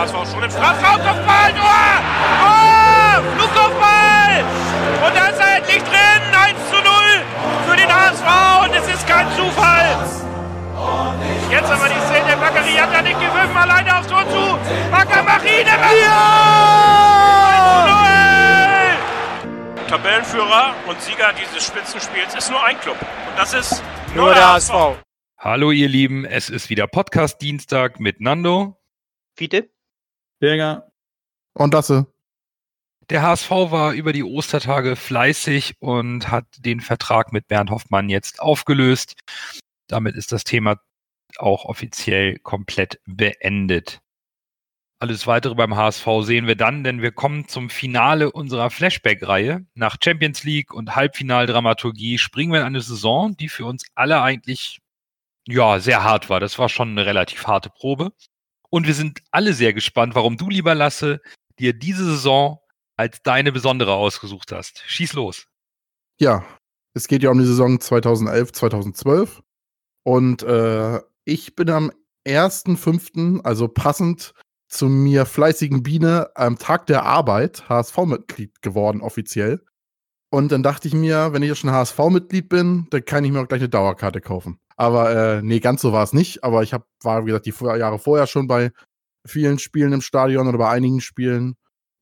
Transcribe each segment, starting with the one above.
HSV schon im Strafraum, Kopfball, Tor! Oh, Flugkopfball! Und da ist er endlich drin, 1 zu 0 für den HSV und es ist kein Zufall. Jetzt aber die Szene, Bakary hat er nicht gewürfen, alleine aufs Tor zu. Bakker Marine, ja! 1 zu 0! Tabellenführer und Sieger dieses Spitzenspiels ist nur ein Club und das ist nur, nur der HSV. Hallo ihr Lieben, es ist wieder Podcast Dienstag mit Nando. Fiete. Berger. Und Dasse. Der HSV war über die Ostertage fleißig und hat den Vertrag mit Bernd Hoffmann jetzt aufgelöst. Damit ist das Thema auch offiziell komplett beendet. Alles weitere beim HSV sehen wir dann, denn wir kommen zum Finale unserer Flashback-Reihe. Nach Champions League und Halbfinaldramaturgie springen wir in eine Saison, die für uns alle eigentlich ja, sehr hart war. Das war schon eine relativ harte Probe. Und wir sind alle sehr gespannt, warum du, lieber Lasse, dir diese Saison als deine besondere ausgesucht hast. Schieß los. Ja, es geht ja um die Saison 2011, 2012. Und äh, ich bin am 1.5., also passend zu mir fleißigen Biene, am Tag der Arbeit HSV-Mitglied geworden, offiziell. Und dann dachte ich mir, wenn ich ja schon HSV-Mitglied bin, dann kann ich mir auch gleich eine Dauerkarte kaufen. Aber äh, nee, ganz so war es nicht. Aber ich hab, war, wie gesagt, die Jahre vorher schon bei vielen Spielen im Stadion oder bei einigen Spielen.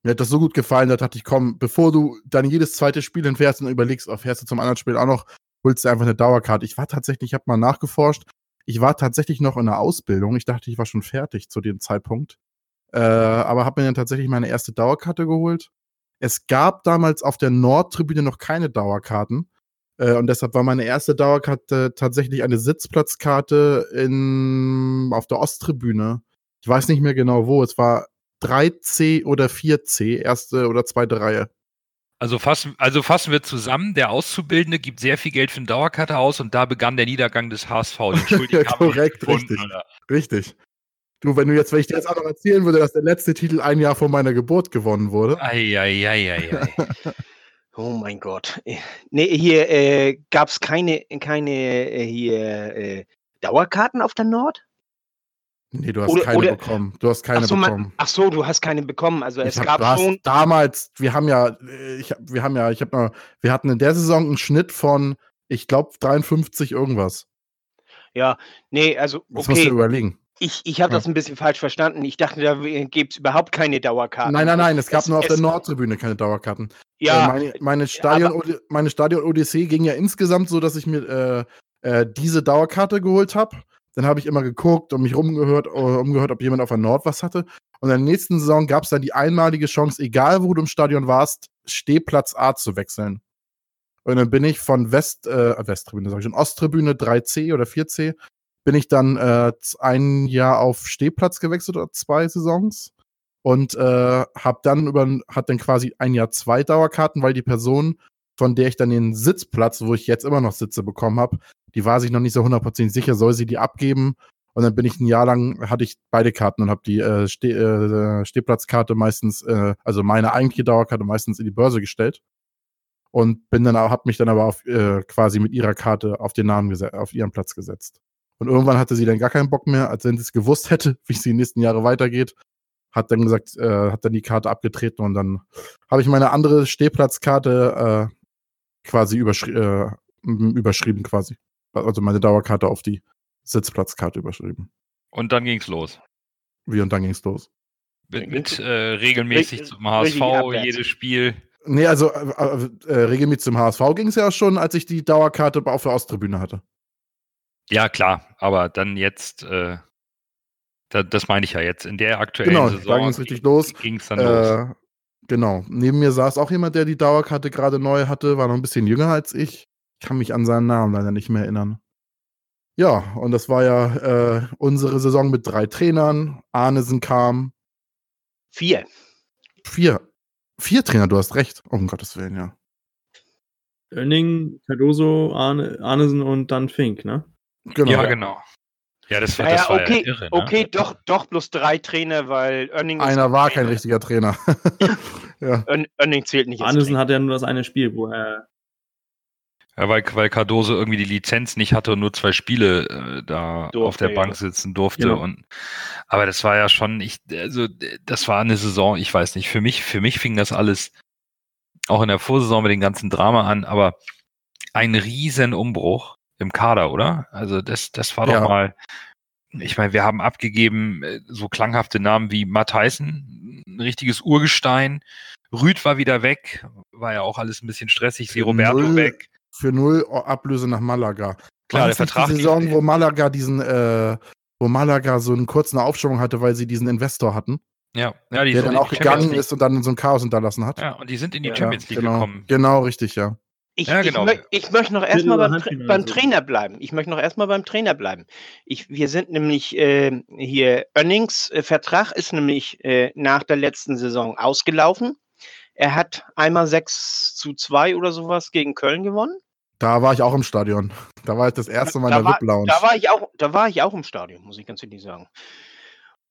Mir hat das so gut gefallen, da dachte ich, komm, bevor du dann jedes zweite Spiel entfährst und überlegst, oh, fährst du zum anderen Spiel auch noch, holst du einfach eine Dauerkarte. Ich war tatsächlich, ich habe mal nachgeforscht, ich war tatsächlich noch in der Ausbildung. Ich dachte, ich war schon fertig zu dem Zeitpunkt. Äh, aber habe mir dann tatsächlich meine erste Dauerkarte geholt. Es gab damals auf der Nordtribüne noch keine Dauerkarten. Äh, und deshalb war meine erste Dauerkarte tatsächlich eine Sitzplatzkarte in, auf der Osttribüne. Ich weiß nicht mehr genau wo. Es war 3C oder 4C, erste oder zweite Reihe. Also fassen, also fassen wir zusammen, der Auszubildende gibt sehr viel Geld für eine Dauerkarte aus und da begann der Niedergang des HSV. ja, korrekt, richtig. Oder? Richtig. Du, wenn du jetzt, wenn ich dir jetzt auch noch erzählen würde, dass der letzte Titel ein Jahr vor meiner Geburt gewonnen wurde. Eieieiei. Oh mein Gott. Nee, hier äh, gab es keine, keine äh, hier, äh, Dauerkarten auf der Nord? Nee, du hast oder, keine oder, bekommen. Du hast keine ach so, bekommen. Man, ach so, du hast keine bekommen. Also es hab, gab schon. Damals, wir haben ja, äh, ich, wir haben ja, ich habe mal, wir hatten in der Saison einen Schnitt von, ich glaube, 53 irgendwas. Ja, nee, also. Okay. Das musst du überlegen. Ich, ich habe ja. das ein bisschen falsch verstanden. Ich dachte, da gibt es überhaupt keine Dauerkarten. Nein, nein, nein, es gab es, nur auf der Nordtribüne keine Dauerkarten. Ja. Äh, meine, meine Stadion, meine Stadion Odyssee ging ja insgesamt so, dass ich mir äh, äh, diese Dauerkarte geholt habe. Dann habe ich immer geguckt und mich rumgehört, äh, umgehört, ob jemand auf der Nord was hatte. Und in der nächsten Saison gab es dann die einmalige Chance, egal wo du im Stadion warst, Stehplatz A zu wechseln. Und dann bin ich von West, äh, Westtribüne, sag ich schon, Osttribüne 3C oder 4C bin ich dann äh, ein Jahr auf Stehplatz gewechselt oder zwei Saisons und äh, habe dann über hat dann quasi ein Jahr zwei Dauerkarten, weil die Person, von der ich dann den Sitzplatz, wo ich jetzt immer noch sitze, bekommen habe, die war sich noch nicht so hundertprozentig sicher, soll sie die abgeben? Und dann bin ich ein Jahr lang, hatte ich beide Karten und habe die äh, Steh, äh, Stehplatzkarte meistens, äh, also meine eigentliche Dauerkarte meistens in die Börse gestellt. Und bin dann, habe mich dann aber auf, äh, quasi mit ihrer Karte auf den Namen auf ihren Platz gesetzt. Und irgendwann hatte sie dann gar keinen Bock mehr, als wenn sie es gewusst hätte, wie es die nächsten Jahre weitergeht. Hat dann gesagt, äh, hat dann die Karte abgetreten und dann habe ich meine andere Stehplatzkarte äh, quasi überschri äh, überschrieben quasi. Also meine Dauerkarte auf die Sitzplatzkarte überschrieben. Und dann ging's los. Wie und dann ging's los? Mit, mit äh, regelmäßig zum HSV, jedes Spiel. Nee, also äh, äh, regelmäßig zum HSV ging es ja schon, als ich die Dauerkarte auf der Osttribüne hatte. Ja, klar, aber dann jetzt, äh, da, das meine ich ja jetzt, in der aktuellen genau, Saison. Genau, da ging es richtig los. Ging es dann äh, los. Genau, neben mir saß auch jemand, der die Dauerkarte gerade neu hatte, war noch ein bisschen jünger als ich. Ich kann mich an seinen Namen leider nicht mehr erinnern. Ja, und das war ja äh, unsere Saison mit drei Trainern. Arnesen kam. Vier. Vier. Vier Trainer, du hast recht. Um Gottes Willen, ja. Oenning, Cardoso, Arne, Arnesen und dann Fink, ne? Genau. Ja, genau. Ja, das war, ja, das war okay, ja irre. Ne? Okay, doch, doch bloß drei Trainer, weil Oenning Einer war kein richtiger Trainer. ja. Oenning zählt nicht. Arnesen hat ja nur das eine Spiel, wo er. Ja, weil, weil Cardoso irgendwie die Lizenz nicht hatte und nur zwei Spiele äh, da durfte, auf der Bank sitzen durfte. Ja. Und, aber das war ja schon, ich, also das war eine Saison, ich weiß nicht, für mich, für mich fing das alles auch in der Vorsaison mit dem ganzen Drama an, aber ein riesen Umbruch im Kader, oder? Also das, das war ja. doch mal, ich meine, wir haben abgegeben äh, so klanghafte Namen wie Matt Tyson, ein richtiges Urgestein. Rüd war wieder weg, war ja auch alles ein bisschen stressig. Sie Roberto weg für null Ablöse nach Malaga. Klar, der Vertrag. Die Saison, wo Malaga diesen, äh, wo Malaga so einen kurzen Aufschwung hatte, weil sie diesen Investor hatten. Ja, ja die der dann auch gegangen ist und dann so ein Chaos hinterlassen hat. Ja, und die sind in die ja, Champions League genau, gekommen. Genau, richtig, ja. Ich, ja, genau. ich, mö ich möchte noch erstmal beim, Tra beim Trainer bleiben. Ich möchte noch erstmal beim Trainer bleiben. Ich, wir sind nämlich äh, hier, Earnings äh, Vertrag ist nämlich äh, nach der letzten Saison ausgelaufen. Er hat einmal 6 zu 2 oder sowas gegen Köln gewonnen. Da war ich auch im Stadion. Da war ich das erste Mal in der VIP-Lounge. Da war ich auch, da war ich auch im Stadion, muss ich ganz ehrlich sagen.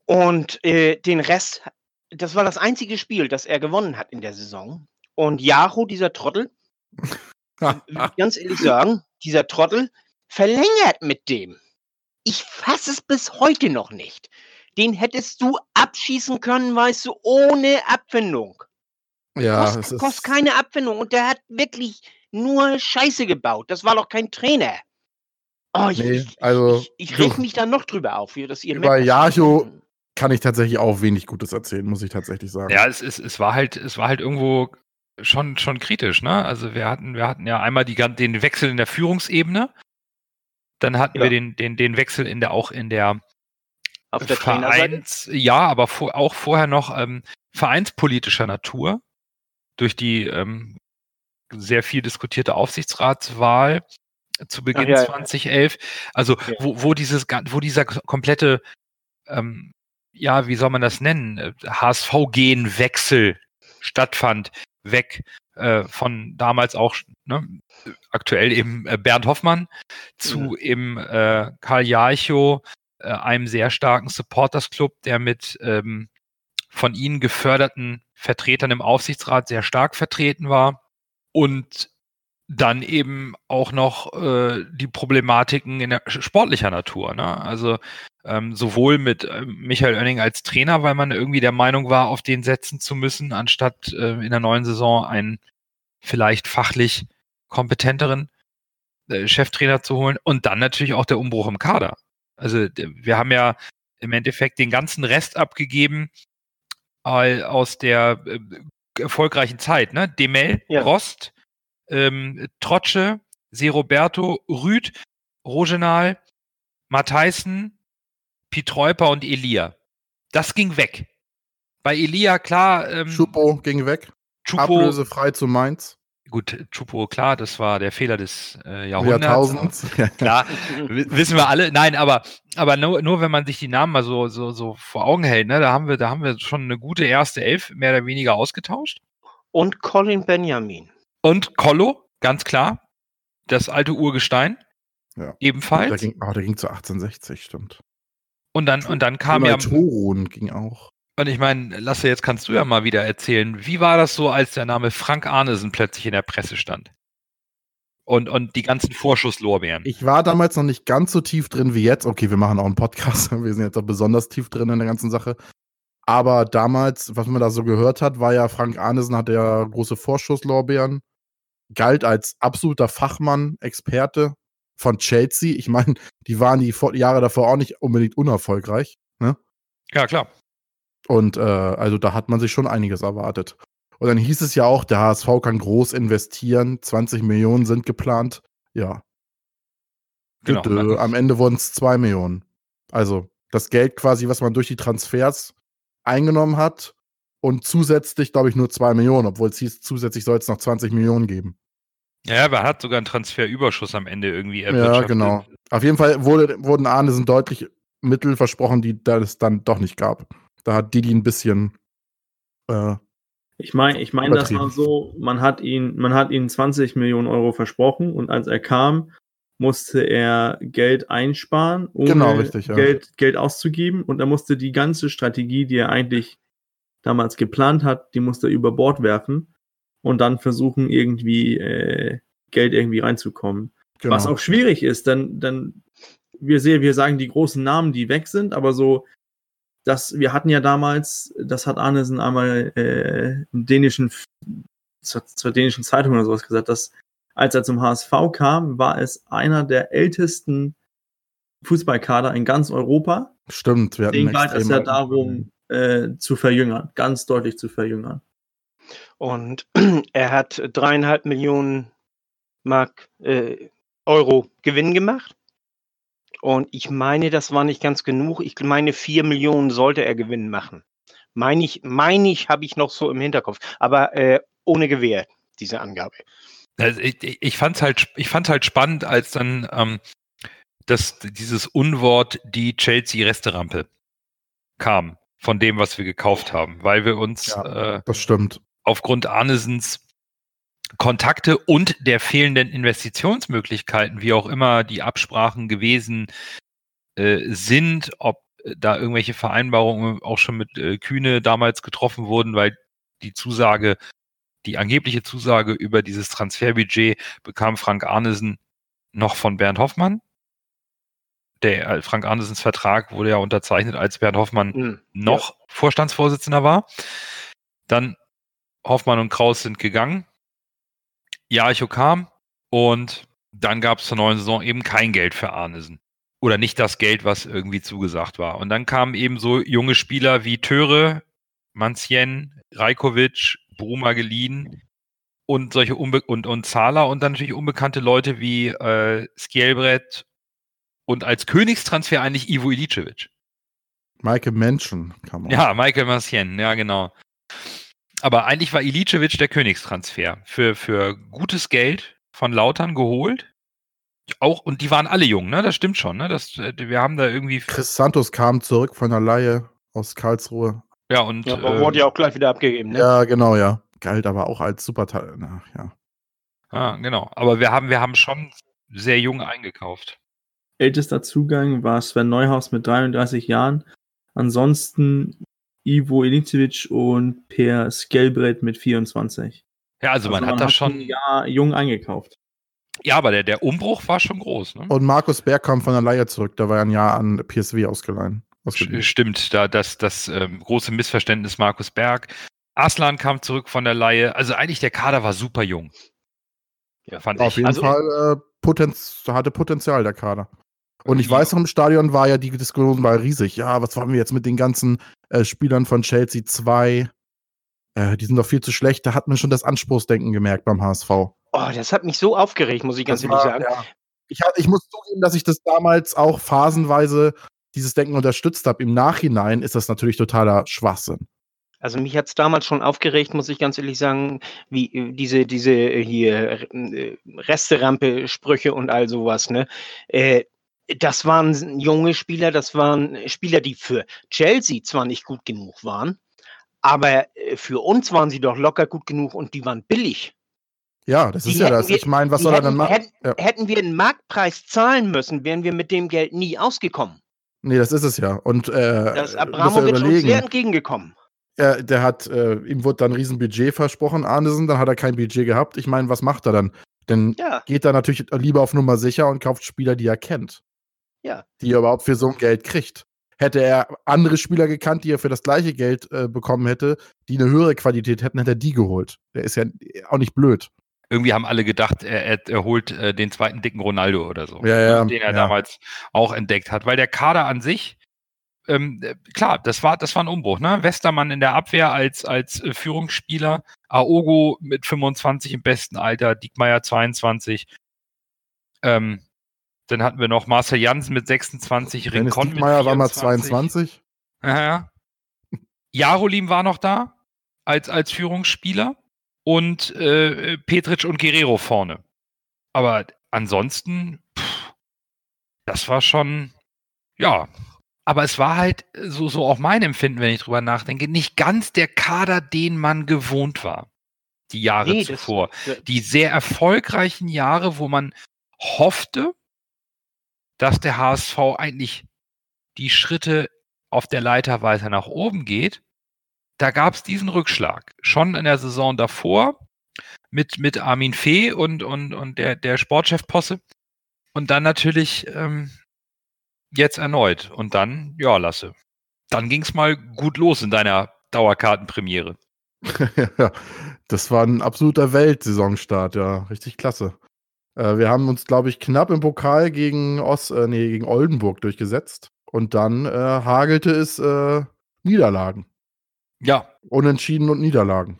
Und äh, den Rest, das war das einzige Spiel, das er gewonnen hat in der Saison. Und Jaro, dieser Trottel, ganz ehrlich sagen, dieser Trottel verlängert mit dem. Ich fasse es bis heute noch nicht. Den hättest du abschießen können, weißt du, ohne Abfindung. Ja, Kost, es ist kostet keine Abfindung. Und der hat wirklich nur Scheiße gebaut. Das war doch kein Trainer. Oh, ich, nee, also, ich, ich, ich reg mich da noch drüber auf, dass ihr Über Yacho kann ich tatsächlich auch wenig Gutes erzählen, muss ich tatsächlich sagen. Ja, es, es, es war halt, es war halt irgendwo schon, schon kritisch, ne? Also wir hatten, wir hatten ja einmal die, den Wechsel in der Führungsebene, dann hatten ja. wir den, den, den Wechsel in der auch in der, Auf der Vereins, ja, aber vor, auch vorher noch ähm, vereinspolitischer Natur durch die ähm, sehr viel diskutierte Aufsichtsratswahl zu Beginn ja, 2011. Also ja. wo, wo dieses, wo dieser komplette, ähm, ja, wie soll man das nennen, HSV-Genwechsel stattfand, weg äh, von damals auch ne, aktuell eben äh, Bernd Hoffmann zu mhm. eben äh, Karl Jarcho, äh, einem sehr starken Supporters Club, der mit ähm, von ihnen geförderten Vertretern im Aufsichtsrat sehr stark vertreten war und dann eben auch noch äh, die Problematiken in der sportlicher Natur. Ne? Also ähm, sowohl mit äh, Michael Oenning als Trainer, weil man irgendwie der Meinung war, auf den setzen zu müssen, anstatt äh, in der neuen Saison einen vielleicht fachlich kompetenteren äh, Cheftrainer zu holen. Und dann natürlich auch der Umbruch im Kader. Also wir haben ja im Endeffekt den ganzen Rest abgegeben aus der äh, erfolgreichen Zeit, ne? Demel, ja. Rost, ähm, Trotsche, Seroberto, Rüd, Rogenal, Matthijssen, Pietreuper und Elia. Das ging weg. Bei Elia, klar. Ähm, Schupo ging weg. Chupo, Ablösefrei zu Mainz. Gut, Chupo, klar, das war der Fehler des äh, Jahrhunderts. Jahrtausends. klar, wissen wir alle. Nein, aber, aber nur, nur wenn man sich die Namen mal so, so, so vor Augen hält, ne, da haben wir, da haben wir schon eine gute erste Elf mehr oder weniger ausgetauscht. Und Colin Benjamin. Und Collo, ganz klar. Das alte Urgestein. Ja. Ebenfalls. Der ging, oh, der ging zu 1860, stimmt. Und dann, und dann kam ja. Toron ging auch. Und ich meine, Lasse, jetzt kannst du ja mal wieder erzählen, wie war das so, als der Name Frank Arnesen plötzlich in der Presse stand? Und, und die ganzen Vorschusslorbeeren. Ich war damals noch nicht ganz so tief drin wie jetzt. Okay, wir machen auch einen Podcast. Wir sind jetzt auch besonders tief drin in der ganzen Sache. Aber damals, was man da so gehört hat, war ja, Frank Arnesen hatte ja große Vorschusslorbeeren, galt als absoluter Fachmann, Experte von Chelsea. Ich meine, die waren die Jahre davor auch nicht unbedingt unerfolgreich. Ne? Ja, klar. Und äh, also da hat man sich schon einiges erwartet. Und dann hieß es ja auch, der HSV kann groß investieren, 20 Millionen sind geplant. Ja. Genau. Dö, am Ende wurden es 2 Millionen. Also das Geld quasi, was man durch die Transfers eingenommen hat und zusätzlich, glaube ich, nur 2 Millionen, obwohl es hieß, zusätzlich soll es noch 20 Millionen geben. Ja, aber hat sogar einen Transferüberschuss am Ende irgendwie erwirtschaftet. Ja, genau. Auf jeden Fall wurde, wurden Arnesen deutlich Mittel versprochen, die es dann doch nicht gab. Da hat Didi ein bisschen. Äh, ich meine, ich meine, das war so, man hat ihn, man hat ihnen 20 Millionen Euro versprochen und als er kam, musste er Geld einsparen, um genau, richtig, ja. Geld, Geld auszugeben und er musste die ganze Strategie, die er eigentlich damals geplant hat, die musste er über Bord werfen und dann versuchen, irgendwie äh, Geld irgendwie reinzukommen. Genau. Was auch schwierig ist, denn, denn wir sehen, wir sagen die großen Namen, die weg sind, aber so, dass wir hatten ja damals, das hat Arnesen einmal äh, im dänischen, zur, zur dänischen Zeitung oder sowas gesagt, dass als er zum HSV kam, war es einer der ältesten Fußballkader in ganz Europa. Stimmt, wir hatten Deswegen galt es ja darum, äh, zu verjüngern, ganz deutlich zu verjüngern. Und er hat dreieinhalb Millionen Mark äh, Euro Gewinn gemacht. Und ich meine, das war nicht ganz genug. Ich meine, vier Millionen sollte er Gewinn machen. Meine ich, meine ich, habe ich noch so im Hinterkopf. Aber äh, ohne Gewähr, diese Angabe. Also ich, ich fand es halt, ich fand's halt spannend, als dann ähm, das, dieses Unwort die Chelsea-Resterampe kam von dem, was wir gekauft haben, weil wir uns ja, äh, das stimmt. Aufgrund Arnesens Kontakte und der fehlenden Investitionsmöglichkeiten, wie auch immer die Absprachen gewesen äh, sind, ob da irgendwelche Vereinbarungen auch schon mit äh, Kühne damals getroffen wurden, weil die Zusage, die angebliche Zusage über dieses Transferbudget bekam Frank Arnesen noch von Bernd Hoffmann. Der äh, Frank Arnesens Vertrag wurde ja unterzeichnet, als Bernd Hoffmann mhm, noch ja. Vorstandsvorsitzender war. Dann Hoffmann und Kraus sind gegangen Jaricho kam und dann gab es zur neuen Saison eben kein Geld für Arnesen. Oder nicht das Geld, was irgendwie zugesagt war. Und dann kamen eben so junge Spieler wie Töre, Manzien, Rajkovic, Bruma Gelin und solche Unbe und, und Zahler und dann natürlich unbekannte Leute wie äh, Skjelbrett und als Königstransfer eigentlich Ivo Ilicevic. Michael Menschen kam auch. Ja, Michael Mancien, ja genau aber eigentlich war Ilicevic der Königstransfer für, für gutes Geld von Lautern geholt. Auch, und die waren alle jung, ne? Das stimmt schon, ne? Das, äh, wir haben da irgendwie. Chris Santos kam zurück von der Laie aus Karlsruhe. Ja, und. Ja, äh, wurde ja auch gleich wieder abgegeben, ne? Ja, genau, ja. Galt aber auch als Superteil, ja. Ah, genau. Aber wir haben, wir haben schon sehr jung eingekauft. Ältester Zugang war Sven Neuhaus mit 33 Jahren. Ansonsten Ivo Ilicevic und Per Skelbrett mit 24. Ja, also, man, also man hat da schon ja, jung eingekauft. Ja, aber der, der Umbruch war schon groß. Ne? Und Markus Berg kam von der Leihe zurück, da war ein Jahr an PSW ausgeleihen. Stimmt, da das, das ähm, große Missverständnis Markus Berg. Aslan kam zurück von der Leihe. Also eigentlich der Kader war super jung. Ja, fand Auf ich. jeden also, Fall äh, Potenz, hatte Potenzial der Kader. Und ich weiß noch, im Stadion war ja die Diskussion war riesig. Ja, was wollen wir jetzt mit den ganzen äh, Spielern von Chelsea 2? Äh, die sind doch viel zu schlecht. Da hat man schon das Anspruchsdenken gemerkt beim HSV. Oh, das hat mich so aufgeregt, muss ich ganz ehrlich sagen. Ja. Ich, ich muss zugeben, dass ich das damals auch phasenweise dieses Denken unterstützt habe. Im Nachhinein ist das natürlich totaler Schwachsinn. Also mich hat es damals schon aufgeregt, muss ich ganz ehrlich sagen, wie äh, diese, diese äh, hier äh, Resterampe-Sprüche und all sowas, ne? Äh, das waren junge Spieler, das waren Spieler, die für Chelsea zwar nicht gut genug waren, aber äh, für uns waren sie doch locker gut genug und die waren billig. Ja, das die ist ja das. Wir, ich meine, was soll hätten, er dann machen? Hätten, ja. hätten, wir einen Marktpreis zahlen müssen, wären wir mit dem Geld nie ausgekommen. Nee, das ist es ja. Und äh, das Abramovic uns sehr entgegengekommen. Er, der hat, äh, ihm wurde dann ein Riesenbudget versprochen, Arnesen, dann hat er kein Budget gehabt. Ich meine, was macht er dann? Dann ja. geht er natürlich lieber auf Nummer sicher und kauft Spieler, die er kennt. Ja. Die er überhaupt für so ein Geld kriegt. Hätte er andere Spieler gekannt, die er für das gleiche Geld äh, bekommen hätte, die eine höhere Qualität hätten, hätte er die geholt. Der ist ja auch nicht blöd. Irgendwie haben alle gedacht, er, er, er holt äh, den zweiten dicken Ronaldo oder so. Ja, ja, den er ja. damals auch entdeckt hat. Weil der Kader an sich, ähm, äh, klar, das war, das war ein Umbruch. Ne? Westermann in der Abwehr als, als äh, Führungsspieler, Aogo mit 25 im besten Alter, Diekmeyer 22. Ähm, dann hatten wir noch Marcel Jansen mit 26, Rincon mit 24. war mal 22. Ja, ja. Jarolim war noch da als, als Führungsspieler und äh, Petric und Guerrero vorne. Aber ansonsten, pff, das war schon, ja. Aber es war halt so, so auch mein Empfinden, wenn ich drüber nachdenke, nicht ganz der Kader, den man gewohnt war. Die Jahre nee, zuvor. Das, die sehr erfolgreichen Jahre, wo man hoffte, dass der HSV eigentlich die Schritte auf der Leiter weiter nach oben geht, da gab es diesen Rückschlag. Schon in der Saison davor mit, mit Armin Fee und, und, und der, der Sportchef-Posse. Und dann natürlich ähm, jetzt erneut. Und dann, ja, Lasse. Dann ging es mal gut los in deiner Dauerkartenpremiere. das war ein absoluter Weltsaisonstart, ja. Richtig klasse. Äh, wir haben uns, glaube ich, knapp im Pokal gegen, Ost, äh, nee, gegen Oldenburg durchgesetzt. Und dann äh, hagelte es äh, Niederlagen. Ja. Unentschieden und Niederlagen.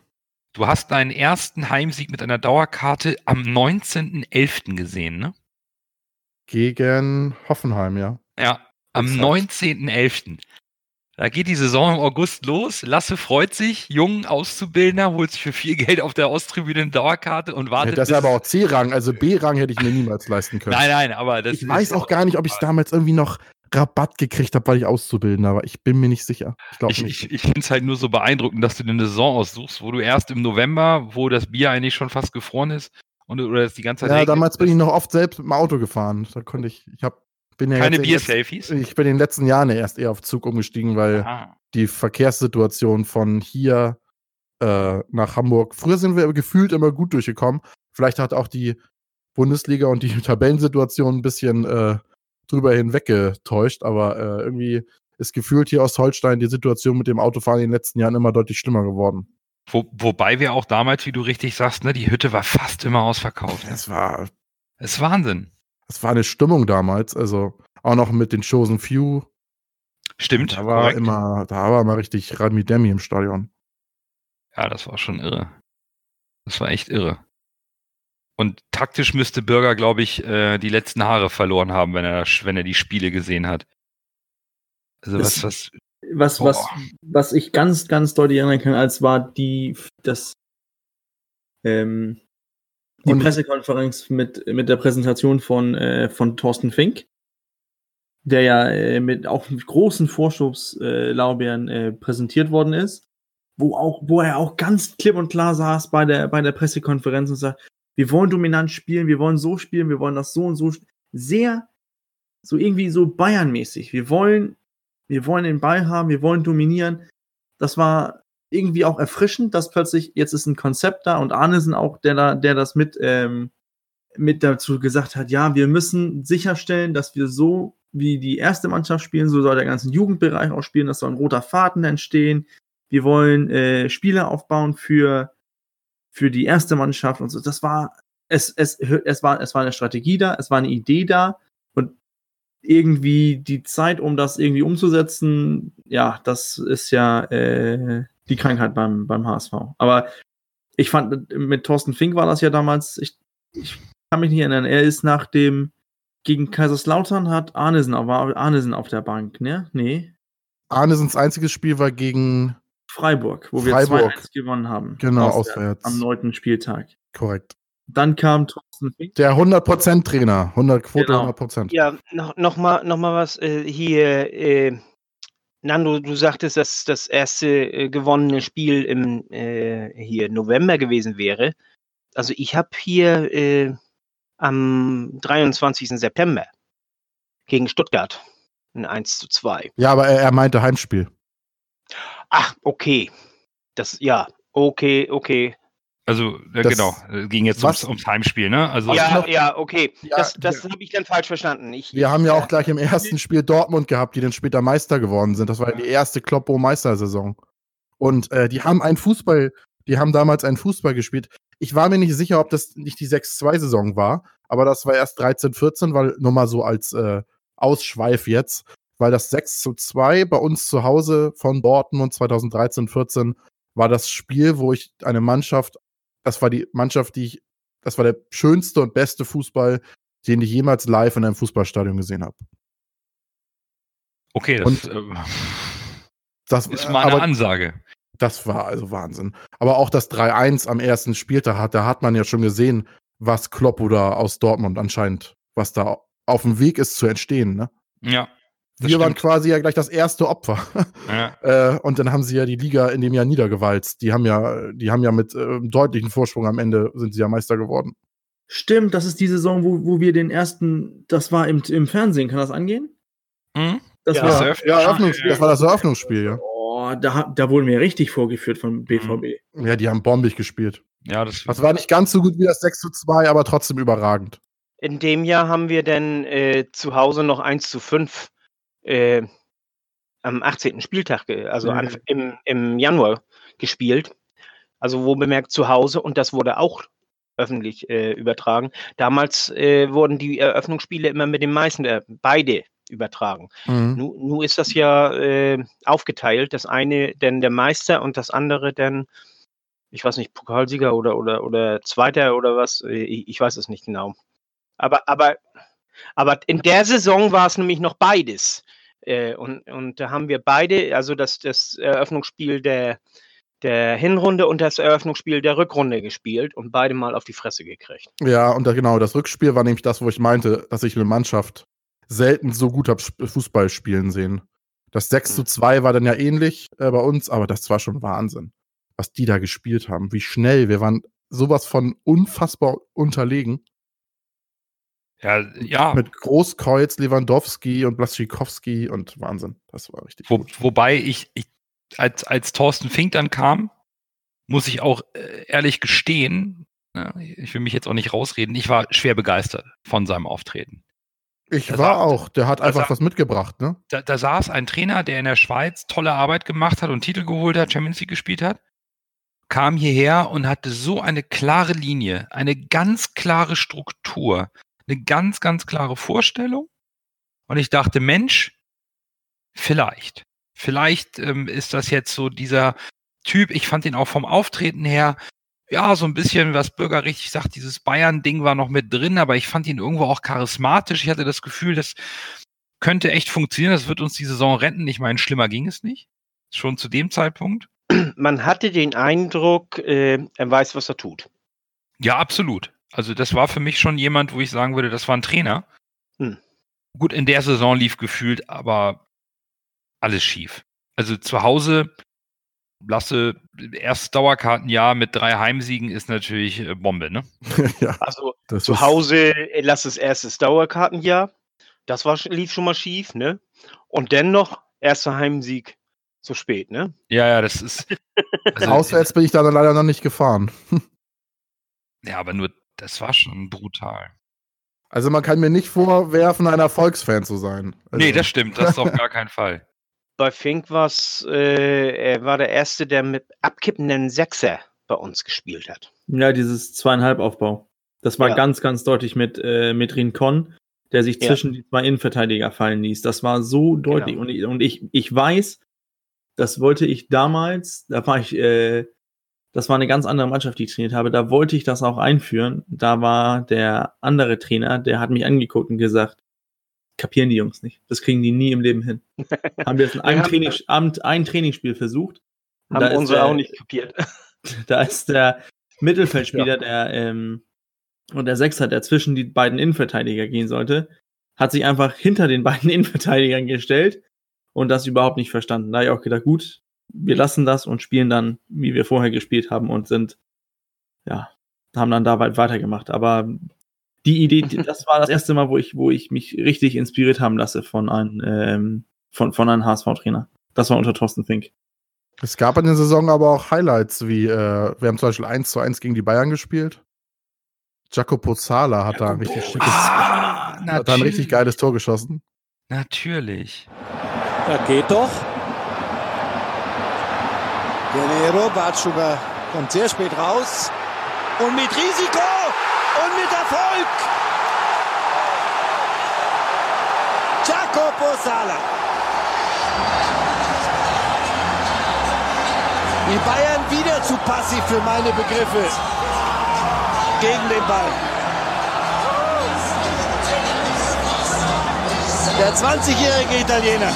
Du hast deinen ersten Heimsieg mit einer Dauerkarte am 19.11. gesehen, ne? Gegen Hoffenheim, ja. Ja, am 19.11. Da geht die Saison im August los. Lasse freut sich, jung Auszubildender, holt sich für viel Geld auf der Osttribüne eine Dauerkarte und wartet. Ja, das ist aber auch C-Rang, also B-Rang hätte ich mir niemals leisten können. Nein, nein, aber das Ich weiß auch gar nicht, ob ich damals irgendwie noch Rabatt gekriegt habe, weil ich Auszubildender war. Ich bin mir nicht sicher. Ich, ich, ich, ich finde es halt nur so beeindruckend, dass du dir eine Saison aussuchst, wo du erst im November, wo das Bier eigentlich schon fast gefroren ist, und oder das die ganze Zeit. Ja, damals bin ich noch oft selbst mit dem Auto gefahren. Da konnte ich, ich habe bin ja Keine Bier-Selfies? Ich bin in den letzten Jahren erst eher auf Zug umgestiegen, weil Aha. die Verkehrssituation von hier äh, nach Hamburg, früher sind wir gefühlt immer gut durchgekommen. Vielleicht hat auch die Bundesliga und die Tabellensituation ein bisschen äh, drüber hinweggetäuscht, aber äh, irgendwie ist gefühlt hier aus Holstein die Situation mit dem Autofahren in den letzten Jahren immer deutlich schlimmer geworden. Wo, wobei wir auch damals, wie du richtig sagst, ne, die Hütte war fast immer ausverkauft. Es war. Es ist Wahnsinn. Es war eine Stimmung damals, also auch noch mit den Chosen Few. Stimmt. Da war korrekt. immer, da war mal richtig Rami Demi im Stadion. Ja, das war schon irre. Das war echt irre. Und taktisch müsste Bürger, glaube ich, äh, die letzten Haare verloren haben, wenn er, wenn er die Spiele gesehen hat. Also was, was, was, was, was ich ganz, ganz deutlich erinnern kann, als war die, das, ähm, die und Pressekonferenz mit, mit der Präsentation von, äh, von Thorsten Fink, der ja äh, mit auch mit großen Vorschubslaubeeren äh, präsentiert worden ist, wo auch, wo er auch ganz klipp und klar saß bei der, bei der Pressekonferenz und sagt, wir wollen dominant spielen, wir wollen so spielen, wir wollen das so und so sehr, so irgendwie so Bayern-mäßig. Wir wollen, wir wollen den Ball haben, wir wollen dominieren. Das war irgendwie auch erfrischend, dass plötzlich jetzt ist ein Konzept da und Arnesen auch, der da, der das mit, ähm, mit dazu gesagt hat, ja, wir müssen sicherstellen, dass wir so wie die erste Mannschaft spielen, so soll der ganze Jugendbereich auch spielen, dass soll ein roter Faden entstehen. Wir wollen äh, Spieler aufbauen für, für die erste Mannschaft und so. Das war, es, es, es war, es war eine Strategie da, es war eine Idee da und irgendwie die Zeit, um das irgendwie umzusetzen, ja, das ist ja äh, die Krankheit beim, beim HSV. Aber ich fand, mit Thorsten Fink war das ja damals, ich, ich kann mich nicht erinnern, er ist nach dem, gegen Kaiserslautern hat Arnesen, war Arnesen auf der Bank, ne? Nee. Arnesens einziges Spiel war gegen Freiburg, wo Freiburg. wir 2-1 gewonnen haben. Genau, auswärts. Am neunten Spieltag. Korrekt. Dann kam Thorsten Fink. Der 100% Trainer, 100 Quote genau. 100%. Ja, noch, noch, mal, noch mal was äh, hier. Äh, Nando, du sagtest, dass das erste äh, gewonnene Spiel im äh, hier November gewesen wäre. Also ich habe hier äh, am 23. September gegen Stuttgart ein 1 zu 2. Ja, aber er, er meinte Heimspiel. Ach, okay. Das, ja, okay, okay. Also, äh, das, genau, ging jetzt ums, ums, Heimspiel, ne? Also, ja, ja, okay. Ja, das das habe ich dann falsch verstanden. Ich, wir ich, haben ja auch gleich im ersten Spiel Dortmund gehabt, die dann später Meister geworden sind. Das war ja die erste Kloppo-Meistersaison. Und äh, die haben einen Fußball, die haben damals einen Fußball gespielt. Ich war mir nicht sicher, ob das nicht die 6-2-Saison war, aber das war erst 13, 14, weil nur mal so als äh, Ausschweif jetzt, weil das 6 zu 2 bei uns zu Hause von Dortmund 2013, 14 war das Spiel, wo ich eine Mannschaft das war die Mannschaft, die ich, das war der schönste und beste Fußball, den ich jemals live in einem Fußballstadion gesehen habe. Okay, das, und, äh, das ist mal eine aber, Ansage. Das war also Wahnsinn. Aber auch das 3-1 am ersten Spieltag hat, da hat man ja schon gesehen, was Kloppo da aus Dortmund anscheinend, was da auf dem Weg ist zu entstehen, ne? Ja. Wir stimmt. waren quasi ja gleich das erste Opfer. Ja. äh, und dann haben sie ja die Liga in dem Jahr niedergewalzt. Die haben ja, die haben ja mit äh, deutlichen Vorsprung am Ende sind sie ja Meister geworden. Stimmt, das ist die Saison, wo, wo wir den ersten, das war im, im Fernsehen, kann das angehen? Mhm. Das, ja, war, das, ja, Eröffnungsspiel, das war das Eröffnungsspiel, ja. Oh, da, da wurden wir richtig vorgeführt vom BVB. Ja, die haben bombig gespielt. Ja, das, das war nicht ganz so gut wie das 6 zu 2, aber trotzdem überragend. In dem Jahr haben wir dann äh, zu Hause noch 1 zu 5 äh, am 18. Spieltag, also mhm. an, im, im Januar gespielt. Also wo bemerkt zu Hause und das wurde auch öffentlich äh, übertragen. Damals äh, wurden die Eröffnungsspiele immer mit den meisten, äh, beide übertragen. Mhm. Nun, nun ist das ja äh, aufgeteilt. Das eine denn der Meister und das andere dann, ich weiß nicht, Pokalsieger oder, oder, oder Zweiter oder was. Äh, ich, ich weiß es nicht genau. Aber, aber, aber in der Saison war es nämlich noch beides. Äh, und, und da haben wir beide, also das, das Eröffnungsspiel der, der Hinrunde und das Eröffnungsspiel der Rückrunde gespielt und beide mal auf die Fresse gekriegt. Ja, und da, genau, das Rückspiel war nämlich das, wo ich meinte, dass ich eine Mannschaft selten so gut habe Fußball spielen sehen. Das 6 zu 2 war dann ja ähnlich äh, bei uns, aber das war schon Wahnsinn, was die da gespielt haben. Wie schnell, wir waren sowas von unfassbar unterlegen. Ja, ja. Mit Großkreuz, Lewandowski und Blaschikowski und Wahnsinn. Das war richtig Wo. Wobei ich, ich, als, als Thorsten Fink dann kam, muss ich auch äh, ehrlich gestehen, ja, ne, ich will mich jetzt auch nicht rausreden, ich war schwer begeistert von seinem Auftreten. Ich da war auch, der hat einfach was mitgebracht, ne? Da, da, saß ein Trainer, der in der Schweiz tolle Arbeit gemacht hat und Titel geholt hat, Champions League gespielt hat, kam hierher und hatte so eine klare Linie, eine ganz klare Struktur, eine ganz, ganz klare Vorstellung. Und ich dachte, Mensch, vielleicht, vielleicht ähm, ist das jetzt so dieser Typ, ich fand ihn auch vom Auftreten her ja, so ein bisschen, was Bürger richtig sagt, dieses Bayern-Ding war noch mit drin, aber ich fand ihn irgendwo auch charismatisch. Ich hatte das Gefühl, das könnte echt funktionieren, das wird uns die Saison retten. Ich meine, schlimmer ging es nicht. Schon zu dem Zeitpunkt. Man hatte den Eindruck, äh, er weiß, was er tut. Ja, absolut. Also das war für mich schon jemand, wo ich sagen würde, das war ein Trainer. Hm. Gut, in der Saison lief gefühlt, aber alles schief. Also zu Hause Lasse, erstes Dauerkartenjahr mit drei Heimsiegen ist natürlich äh, Bombe, ne? ja, also zu Hause äh, Lasses erstes Dauerkartenjahr. Das war, lief schon mal schief, ne? Und dennoch erster Heimsieg zu spät, ne? Ja, ja, das ist. Also, Auswärts bin ich da leider noch nicht gefahren. ja, aber nur, das war schon brutal. Also man kann mir nicht vorwerfen, ein Erfolgsfan zu sein. Also. Nee, das stimmt, das ist auf gar keinen Fall bei Fink war's, äh, er war der Erste, der mit abkippenden Sechser bei uns gespielt hat. Ja, dieses zweieinhalb Aufbau. Das war ja. ganz, ganz deutlich mit, äh, mit Rincon, der sich ja. zwischen die zwei Innenverteidiger fallen ließ. Das war so deutlich. Genau. Und, ich, und ich, ich weiß, das wollte ich damals, da war ich, äh, das war eine ganz andere Mannschaft, die ich trainiert habe. Da wollte ich das auch einführen. Da war der andere Trainer, der hat mich angeguckt und gesagt, kapieren die Jungs nicht. Das kriegen die nie im Leben hin. haben wir jetzt in einem, Training, ein Trainingsspiel versucht. Haben unsere der, auch nicht kapiert. Da ist der Mittelfeldspieler, ja. der ähm, und der Sechser, der zwischen die beiden Innenverteidiger gehen sollte, hat sich einfach hinter den beiden Innenverteidigern gestellt und das überhaupt nicht verstanden. Da habe ich auch gedacht, gut, wir lassen das und spielen dann, wie wir vorher gespielt haben und sind, ja, haben dann da weitergemacht. Aber die Idee, das war das erste Mal, wo ich, wo ich mich richtig inspiriert haben lasse von einem, ähm, von, von einem HSV-Trainer. Das war unter Thorsten Fink. Es gab in der Saison aber auch Highlights, wie äh, wir haben zum Beispiel 1 zu 1 gegen die Bayern gespielt. Jacopo Zala hat Jacopo. da ein richtig schickes, ah, hat da ein richtig geiles Tor geschossen. Natürlich. Ja, geht doch. Guerrero, Bartschuber kommt sehr spät raus. Und mit Risiko und mit Erfolg. Jacopo Sala. Die Bayern wieder zu passiv für meine Begriffe. Gegen den Ball. Der 20-jährige Italiener.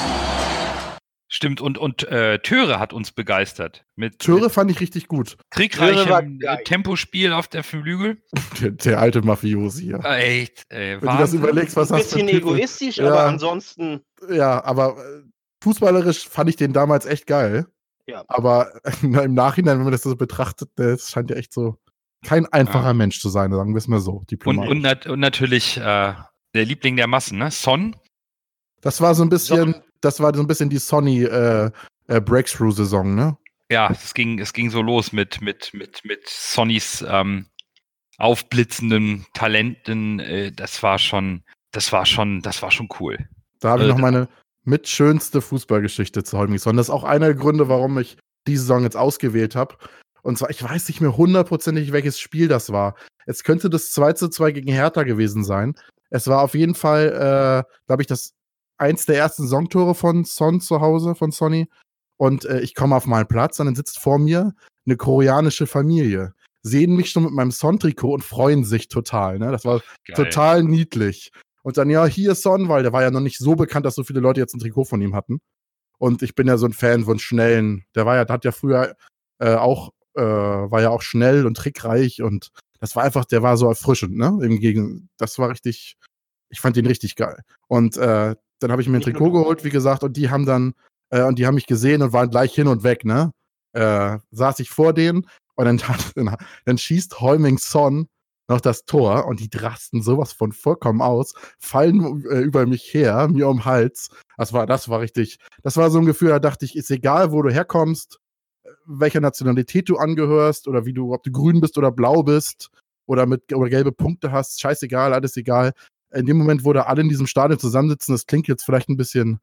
Stimmt, und, und äh, Töre hat uns begeistert. Mit, Töre fand ich richtig gut. Kriegreichem Tempospiel auf der Flügel. Der, der alte Mafiosi, ja. Äh, echt, ey, Wenn Wahnsinn. du das überlegst, was hast du. Ein bisschen egoistisch, ja, aber ansonsten. Ja, aber äh, fußballerisch fand ich den damals echt geil. Ja. Aber im Nachhinein, wenn man das so betrachtet, das scheint ja echt so kein einfacher ja. Mensch zu sein, sagen wir es mal so. Und, und, nat und natürlich äh, der Liebling der Massen, ne? Son. Das war so ein bisschen das war so ein bisschen die Sony äh, äh, Breakthrough-Saison, ne? ja, es ging, es ging so los mit, mit, mit, mit Sonnys ähm, aufblitzenden Talenten. Äh, das war schon, das war schon, das war schon cool. Da habe ich noch meine mitschönste Fußballgeschichte zu Holming Son. Das ist auch einer der Gründe, warum ich diese Saison jetzt ausgewählt habe. Und zwar, ich weiß nicht mehr hundertprozentig, welches Spiel das war. Es könnte das 2 zu 2 gegen Hertha gewesen sein. Es war auf jeden Fall, äh, glaube ich, das eins der ersten Songtore von Son zu Hause, von Sonny. Und äh, ich komme auf meinen Platz und dann sitzt vor mir eine koreanische Familie. Sehen mich schon mit meinem Son-Trikot und freuen sich total. Ne? Das war Geil. total niedlich. Und dann, ja, hier ist Son, weil der war ja noch nicht so bekannt, dass so viele Leute jetzt ein Trikot von ihm hatten. Und ich bin ja so ein Fan von schnellen. Der war ja, der hat ja früher äh, auch, äh, war ja auch schnell und trickreich und das war einfach, der war so erfrischend, ne? Im Gegen, das war richtig, ich fand den richtig geil. Und äh, dann habe ich mir ein Trikot geholt, wie gesagt, und die haben dann, äh, und die haben mich gesehen und waren gleich hin und weg, ne? Äh, saß ich vor denen und dann, dann, dann schießt Holming Son noch das Tor und die drasten sowas von vollkommen aus, fallen äh, über mich her, mir um den Hals. Das war, das war richtig, das war so ein Gefühl, da dachte ich, ist egal, wo du herkommst, welcher Nationalität du angehörst oder wie du, ob du grün bist oder blau bist oder mit oder gelbe Punkte hast, scheißegal, alles egal. In dem Moment, wo da alle in diesem Stadion zusammensitzen, das klingt jetzt vielleicht ein bisschen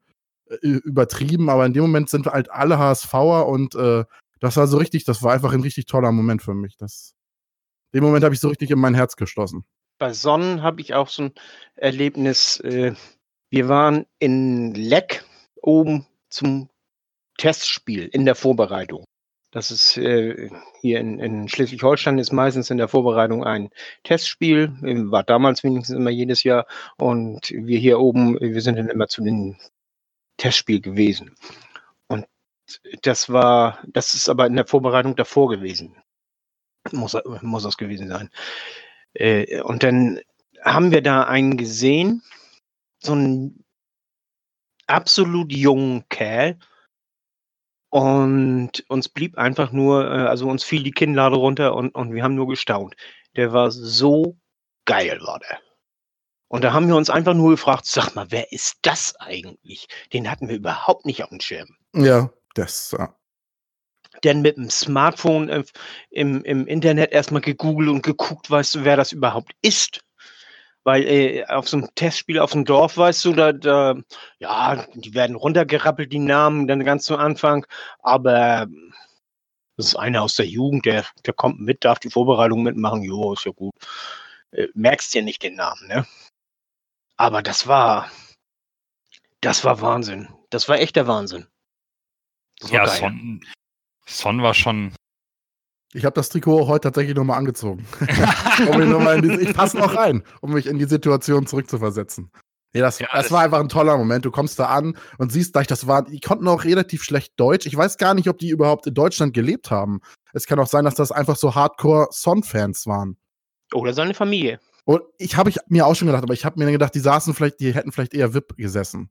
äh, übertrieben, aber in dem Moment sind wir halt alle HSVer und äh, das war so richtig, das war einfach ein richtig toller Moment für mich. Das, den Moment habe ich so richtig in mein Herz geschlossen. Bei Sonnen habe ich auch so ein Erlebnis. Äh, wir waren in Leck oben zum Testspiel in der Vorbereitung. Das ist äh, hier in, in Schleswig-Holstein ist meistens in der Vorbereitung ein Testspiel, war damals wenigstens immer jedes Jahr. Und wir hier oben, wir sind dann immer zu den Testspiel gewesen. Und das war, das ist aber in der Vorbereitung davor gewesen. Muss, muss das gewesen sein. Äh, und dann haben wir da einen gesehen, so einen absolut jungen Kerl, und uns blieb einfach nur, äh, also uns fiel die Kinnlade runter und, und wir haben nur gestaunt. Der war so geil, war der. Und da haben wir uns einfach nur gefragt, sag mal, wer ist das eigentlich? Den hatten wir überhaupt nicht auf dem Schirm. Ja, das. Ja. Denn mit dem Smartphone äh, im, im Internet erstmal gegoogelt und geguckt, weißt du, wer das überhaupt ist. Weil äh, auf so einem Testspiel auf dem Dorf, weißt du, da, da, ja, die werden runtergerappelt, die Namen, dann ganz zu Anfang. Aber das ist einer aus der Jugend, der, der kommt mit, darf die Vorbereitung mitmachen. Jo, ist ja gut. Äh, merkst dir nicht den Namen, ne? Aber das war, das war Wahnsinn. Das war echter Wahnsinn. ja, Son, Son war schon, ich habe das Trikot heute tatsächlich nochmal angezogen. um noch mal die, ich passe noch rein, um mich in die Situation zurückzuversetzen. Ja, das, ja, das, das, war einfach ein toller Moment. Du kommst da an und siehst gleich, das war, die konnten auch relativ schlecht Deutsch. Ich weiß gar nicht, ob die überhaupt in Deutschland gelebt haben. Es kann auch sein, dass das einfach so Hardcore-Son-Fans waren. Oder seine Familie. Und ich habe ich mir auch schon gedacht, aber ich habe mir gedacht, die saßen vielleicht, die hätten vielleicht eher VIP gesessen.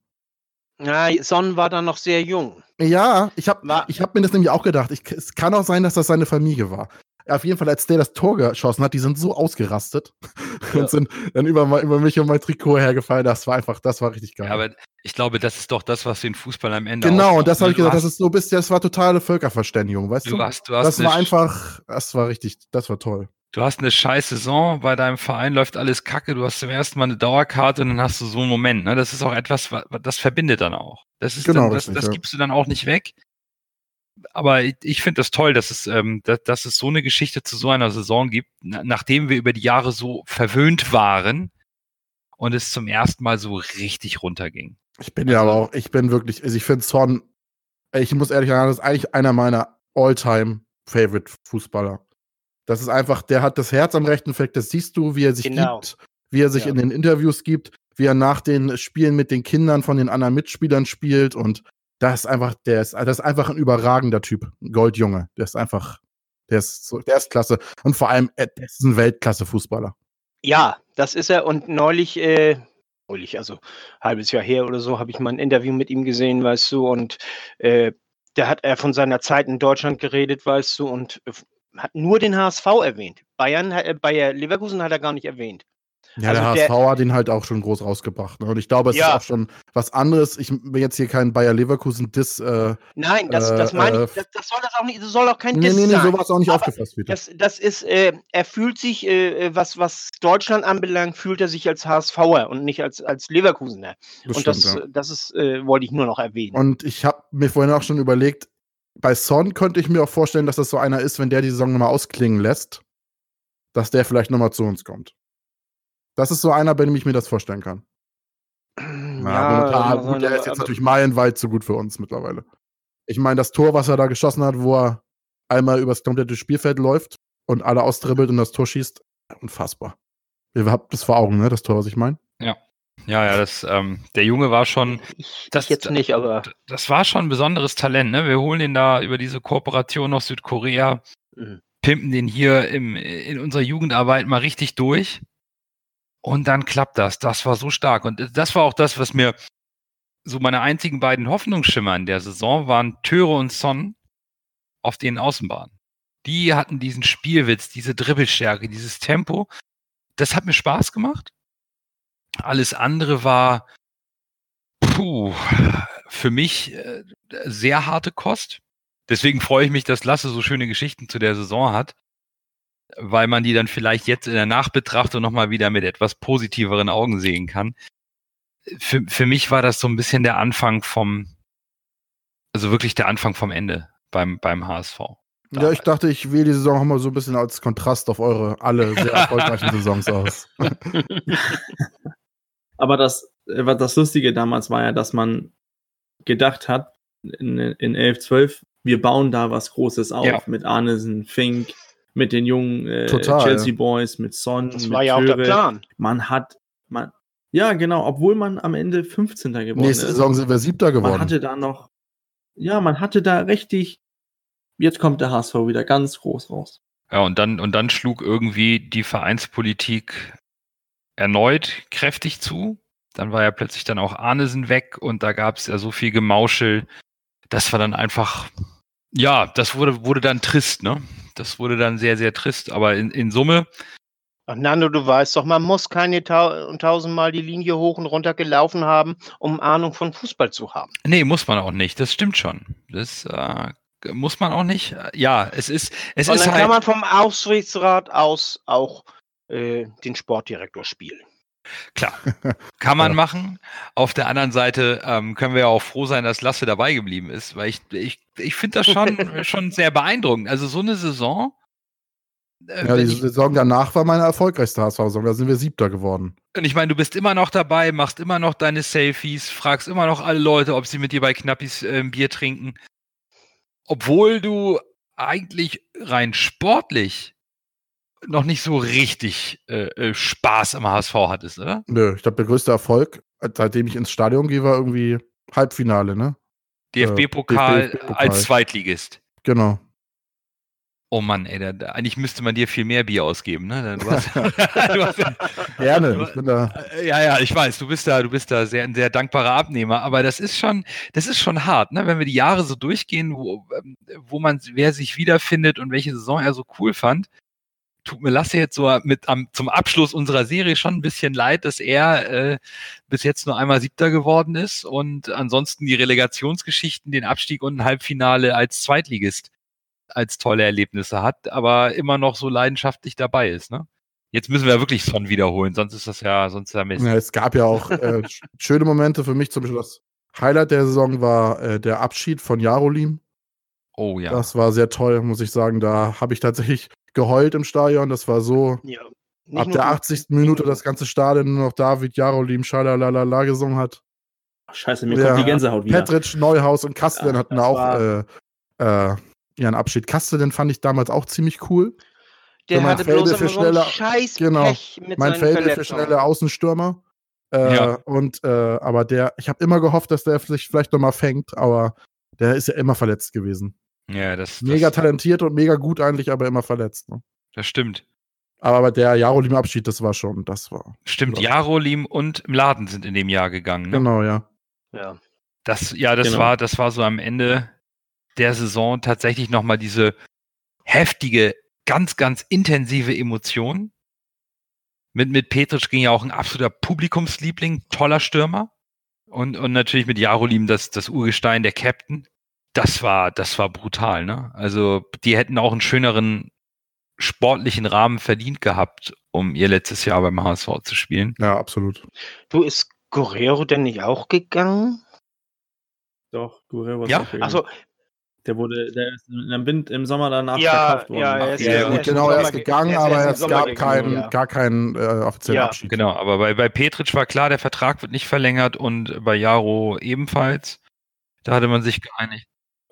Ja, Son war dann noch sehr jung. Ja, ich habe hab mir das nämlich auch gedacht. Ich, es kann auch sein, dass das seine Familie war. Auf jeden Fall, als der das Tor geschossen hat, die sind so ausgerastet ja. und sind dann über, über mich und mein Trikot hergefallen. Das war einfach, das war richtig geil. Ja, aber ich glaube, das ist doch das, was den Fußball am Ende Genau, und das habe ich gesagt, das ist so bist, das war totale Völkerverständigung, weißt du? du? Hast, du hast das war einfach, das war richtig, das war toll du hast eine scheiß Saison, bei deinem Verein läuft alles kacke, du hast zum ersten Mal eine Dauerkarte und dann hast du so einen Moment. Ne? Das ist auch etwas, das verbindet dann auch. Das ist genau, dann, das, richtig, das gibst du dann auch nicht weg. Aber ich, ich finde das toll, dass es, ähm, dass, dass es so eine Geschichte zu so einer Saison gibt, nachdem wir über die Jahre so verwöhnt waren und es zum ersten Mal so richtig runterging. Ich bin ja aber auch, ich bin wirklich, also ich finde Son, ich muss ehrlich sagen, das ist eigentlich einer meiner All-Time Favorite Fußballer. Das ist einfach, der hat das Herz am rechten Fleck, das siehst du, wie er sich genau. gibt, wie er sich ja. in den Interviews gibt, wie er nach den Spielen mit den Kindern von den anderen Mitspielern spielt und das ist einfach, der ist, das ist einfach ein überragender Typ, ein Goldjunge. Der ist einfach, der ist, so, der ist klasse. Und vor allem, er ist ein Weltklasse-Fußballer. Ja, das ist er. Und neulich, äh, neulich, also halbes Jahr her oder so, habe ich mal ein Interview mit ihm gesehen, weißt du, und äh, da hat er von seiner Zeit in Deutschland geredet, weißt du, und hat nur den HSV erwähnt. Bayern, äh, Bayer Leverkusen hat er gar nicht erwähnt. Ja, also der HSV der, hat ihn halt auch schon groß rausgebracht. Ne? Und ich glaube, es ja. ist auch schon was anderes. Ich will jetzt hier keinen Bayer Leverkusen-Diss. Äh, Nein, das, das meine ich, äh, das, das, soll das auch nicht, das soll auch kein Diss nee, nee, nee, so war es auch nicht aufgefasst wieder. Das, das ist, äh, er fühlt sich, äh, was, was Deutschland anbelangt, fühlt er sich als HSVer und nicht als, als Leverkusener. Das und stimmt, das, ja. das ist, äh, wollte ich nur noch erwähnen. Und ich habe mir vorhin auch schon überlegt, bei Son könnte ich mir auch vorstellen, dass das so einer ist, wenn der die Saison nochmal ausklingen lässt, dass der vielleicht nochmal zu uns kommt. Das ist so einer, bei dem ich mir das vorstellen kann. Ja, ja gut, der ist jetzt natürlich meilenweit zu gut für uns mittlerweile. Ich meine, das Tor, was er da geschossen hat, wo er einmal übers komplette Spielfeld läuft und alle austribbelt und das Tor schießt, unfassbar. Ihr habt das vor Augen, ne? Das Tor, was ich meine? Ja. Ja, ja, das, ähm, der Junge war schon. Ich, das jetzt nicht, aber. Das war schon ein besonderes Talent, ne? Wir holen ihn da über diese Kooperation aus Südkorea, mhm. pimpen den hier im, in unserer Jugendarbeit mal richtig durch. Und dann klappt das. Das war so stark. Und das war auch das, was mir so meine einzigen beiden Hoffnungsschimmer in der Saison waren Töre und Son auf den Außenbahnen. Die hatten diesen Spielwitz, diese Dribbelstärke, dieses Tempo. Das hat mir Spaß gemacht. Alles andere war puh, für mich äh, sehr harte Kost. Deswegen freue ich mich, dass Lasse so schöne Geschichten zu der Saison hat weil man die dann vielleicht jetzt in der Nachbetrachtung nochmal wieder mit etwas positiveren Augen sehen kann. Für, für mich war das so ein bisschen der Anfang vom, also wirklich der Anfang vom Ende beim, beim HSV. Ja, ich dachte, ich wähle die Saison auch mal so ein bisschen als Kontrast auf eure alle sehr erfolgreichen Saisons aus. Aber das, äh, das Lustige damals war ja, dass man gedacht hat, in, in 11, 12, wir bauen da was Großes auf ja. mit Arnesen, Fink, mit den jungen äh, Chelsea Boys, mit Son. Das war ja Töre. auch der Plan. Man hat, man, ja, genau, obwohl man am Ende 15. geworden Nächste ist. Saison sind wir Siebter geworden. Man hatte da noch, ja, man hatte da richtig, jetzt kommt der HSV wieder ganz groß raus. Ja, und dann, und dann schlug irgendwie die Vereinspolitik erneut kräftig zu. Dann war ja plötzlich dann auch Arnesen weg und da gab es ja so viel Gemauschel. Das war dann einfach, ja, das wurde, wurde dann trist, ne? das wurde dann sehr, sehr trist. Aber in, in Summe. Ach, Nando, du weißt doch, man muss keine ta tausendmal die Linie hoch und runter gelaufen haben, um Ahnung von Fußball zu haben. Nee, muss man auch nicht. Das stimmt schon. Das äh, muss man auch nicht. Ja, es ist. Es und ist dann halt kann man vom Aufsichtsrat aus auch äh, den Sportdirektor spielen. Klar, kann man ja. machen. Auf der anderen Seite ähm, können wir ja auch froh sein, dass Lasse dabei geblieben ist, weil ich, ich, ich finde das schon, schon sehr beeindruckend. Also so eine Saison. Äh, ja, die Saison danach war meine erfolgreichste HSV-Saison. Da sind wir Siebter geworden. Und ich meine, du bist immer noch dabei, machst immer noch deine Selfies, fragst immer noch alle Leute, ob sie mit dir bei Knappis äh, ein Bier trinken. Obwohl du eigentlich rein sportlich noch nicht so richtig äh, äh Spaß am HSV hattest, oder? Nö, ich glaube, der größte Erfolg, seitdem ich ins Stadion gehe, war irgendwie Halbfinale, ne? DFB-Pokal äh, DFB als Zweitligist. Genau. Oh Mann, ey, da, da, eigentlich müsste man dir viel mehr Bier ausgeben, ne? Du hast, du hast, Gerne, ich bin da. Äh, ja, ja, ich weiß, du bist da, du bist da sehr, ein sehr dankbarer Abnehmer, aber das ist schon, das ist schon hart, ne? Wenn wir die Jahre so durchgehen, wo, ähm, wo man, wer sich wiederfindet und welche Saison er so cool fand, tut mir Lasse jetzt so mit am, zum Abschluss unserer Serie schon ein bisschen leid, dass er äh, bis jetzt nur einmal Siebter geworden ist und ansonsten die Relegationsgeschichten, den Abstieg und ein Halbfinale als Zweitligist als tolle Erlebnisse hat, aber immer noch so leidenschaftlich dabei ist. Ne? Jetzt müssen wir wirklich Son wiederholen, sonst ist das ja, sonst ja Mist. Ja, es gab ja auch äh, schöne Momente für mich, zum Beispiel das Highlight der Saison war äh, der Abschied von Jarolim. Oh ja. Das war sehr toll, muss ich sagen. Da habe ich tatsächlich geheult im Stadion. Das war so. Ja, ab der 80. Minute das ganze Stadion nur noch David Jarolim Schalalala gesungen hat. scheiße, mir ja, kommt die Gänsehaut wieder. Petritsch, Neuhaus und Kasteln ja, hatten auch äh, äh, ihren Abschied. Kasteln fand ich damals auch ziemlich cool. Der hatte Felde bloß für schnelle, Scheiß genau, mein Felde für schnelle Außenstürmer. Äh, ja. Und äh, aber der, ich habe immer gehofft, dass der sich vielleicht nochmal fängt, aber der ist ja immer verletzt gewesen. Ja, das. Mega das, talentiert und mega gut eigentlich, aber immer verletzt. Ne? Das stimmt. Aber der Jarolim-Abschied, das war schon, das war. Stimmt, Jarolim und im Laden sind in dem Jahr gegangen. Ne? Genau, ja. Ja. Das, ja, das genau. war, das war so am Ende der Saison tatsächlich nochmal diese heftige, ganz, ganz intensive Emotion. Mit, mit Petric ging ja auch ein absoluter Publikumsliebling, toller Stürmer. Und, und natürlich mit Jarolim das, das Urgestein, der Captain. Das war, das war brutal, ne? Also, die hätten auch einen schöneren sportlichen Rahmen verdient gehabt, um ihr letztes Jahr beim HSV zu spielen. Ja, absolut. Du, ist Guerrero denn nicht auch gegangen? Doch, Guerrero ist ja? auch gegangen. Also, der wurde, der ist im, Wind, im Sommer danach ja, verkauft worden. Ja, er ist, ja, er gut, genau, er ist gegangen, er ist aber es gab keinen, gegangen, ja. gar keinen äh, offiziellen Ja. Abschied. Genau, aber bei, bei Petric war klar, der Vertrag wird nicht verlängert und bei Jaro ebenfalls. Da hatte man sich geeinigt.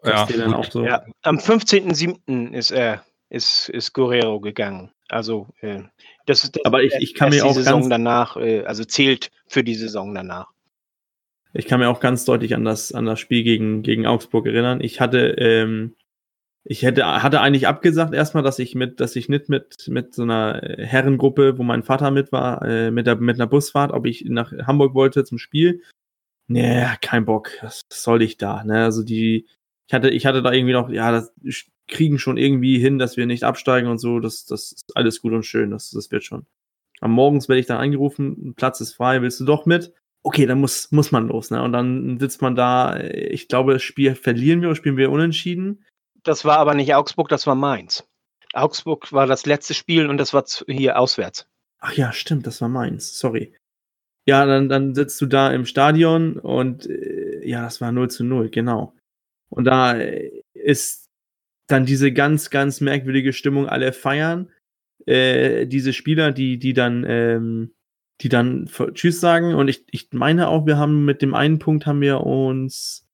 Ja, dann auch so. Ja, am 15.07. ist er, ist, ist Guerrero gegangen. Also, äh, das ist Aber ich, ich kann mir die auch Saison ganz, danach, äh, also zählt für die Saison danach. ich kann mir auch ganz deutlich an das, an das Spiel gegen, gegen Augsburg erinnern. Ich hatte, ähm, ich hätte, hatte eigentlich abgesagt erstmal, dass ich mit, dass ich nicht mit, mit so einer äh, Herrengruppe, wo mein Vater mit war, äh, mit, der, mit einer Busfahrt, ob ich nach Hamburg wollte zum Spiel. Nee, kein Bock. Was soll ich da? Ne? Also die, ich hatte, ich hatte da irgendwie noch, ja, das kriegen schon irgendwie hin, dass wir nicht absteigen und so. Das, das ist alles gut und schön. Das, das wird schon. Am Morgens werde ich dann angerufen, Platz ist frei, willst du doch mit? Okay, dann muss, muss man los, ne? Und dann sitzt man da, ich glaube, das Spiel verlieren wir oder spielen wir unentschieden. Das war aber nicht Augsburg, das war Mainz. Augsburg war das letzte Spiel und das war hier auswärts. Ach ja, stimmt, das war meins. Sorry. Ja, dann, dann sitzt du da im Stadion und äh, ja, das war 0 zu 0, genau. Und da ist dann diese ganz, ganz merkwürdige Stimmung, alle feiern. Äh, diese Spieler, die, die dann, ähm, die dann Tschüss sagen. Und ich, ich meine auch, wir haben mit dem einen Punkt haben wir uns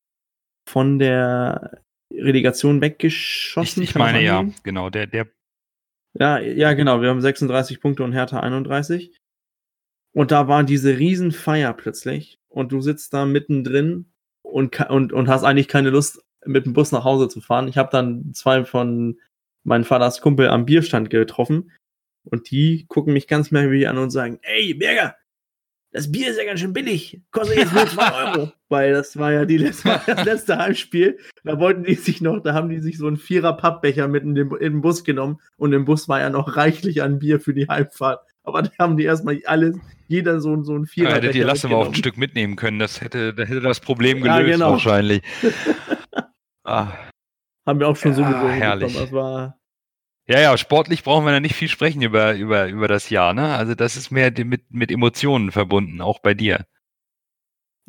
von der Relegation Ich, weggeschossen. ich das meine ja, genau. Der, der, Ja, ja, genau. Wir haben 36 Punkte und Hertha 31. Und da war diese Riesenfeier plötzlich. Und du sitzt da mittendrin und, und, und hast eigentlich keine Lust, mit dem Bus nach Hause zu fahren. Ich habe dann zwei von meinem Vaters Kumpel am Bierstand getroffen. Und die gucken mich ganz merkwürdig an und sagen, ey, Berger, das Bier ist ja ganz schön billig. Kostet jetzt nur 2 Euro. Weil das war ja die letzte, das letzte Heimspiel. Da wollten die sich noch, da haben die sich so einen Vierer Pappbecher mit in den, in den Bus genommen. Und im Bus war ja noch reichlich an Bier für die Heimfahrt. Aber da haben die erstmal alles, jeder so, so einen Vierer ja, hättet ihr Lasse mal auf ein. Stück mitnehmen können. Das hätte, da hätte das Problem Ja, gelöst genau. wahrscheinlich. ah, Haben wir auch schon so Ja, gesungen. herrlich. Das war, ja, ja, sportlich brauchen wir da nicht viel sprechen über, über, über das Jahr, ne? Also das ist mehr mit, mit Emotionen verbunden, auch bei dir.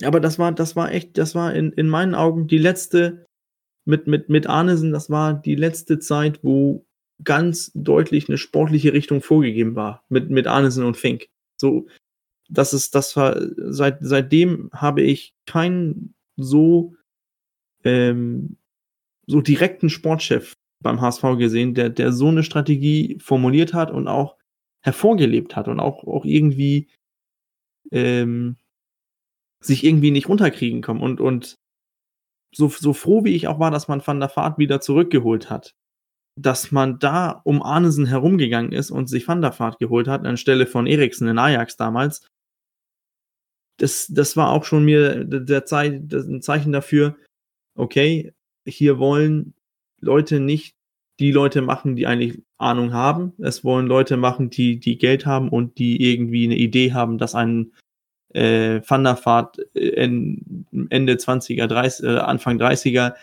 aber das war, das war echt, das war in, in meinen Augen die letzte, mit, mit, mit Arnesen, das war die letzte Zeit, wo ganz deutlich eine sportliche Richtung vorgegeben war. Mit, mit Arnesen und Fink. So, das ist, das war, seit, seitdem habe ich keinen so, ähm, so direkten Sportchef beim HSV gesehen, der, der so eine Strategie formuliert hat und auch hervorgelebt hat und auch, auch irgendwie, ähm, sich irgendwie nicht runterkriegen kommen und, und so, so froh wie ich auch war, dass man Van der Vaart wieder zurückgeholt hat, dass man da um Arnesen herumgegangen ist und sich Van der Vaart geholt hat, anstelle von Eriksen in Ajax damals, das, das war auch schon mir der Zeit, das ein Zeichen dafür, okay, hier wollen Leute nicht die Leute machen, die eigentlich Ahnung haben. Es wollen Leute machen, die, die Geld haben und die irgendwie eine Idee haben, dass ein äh, Van der Vaart äh, in, Ende 20er, 30, äh, Anfang 30er,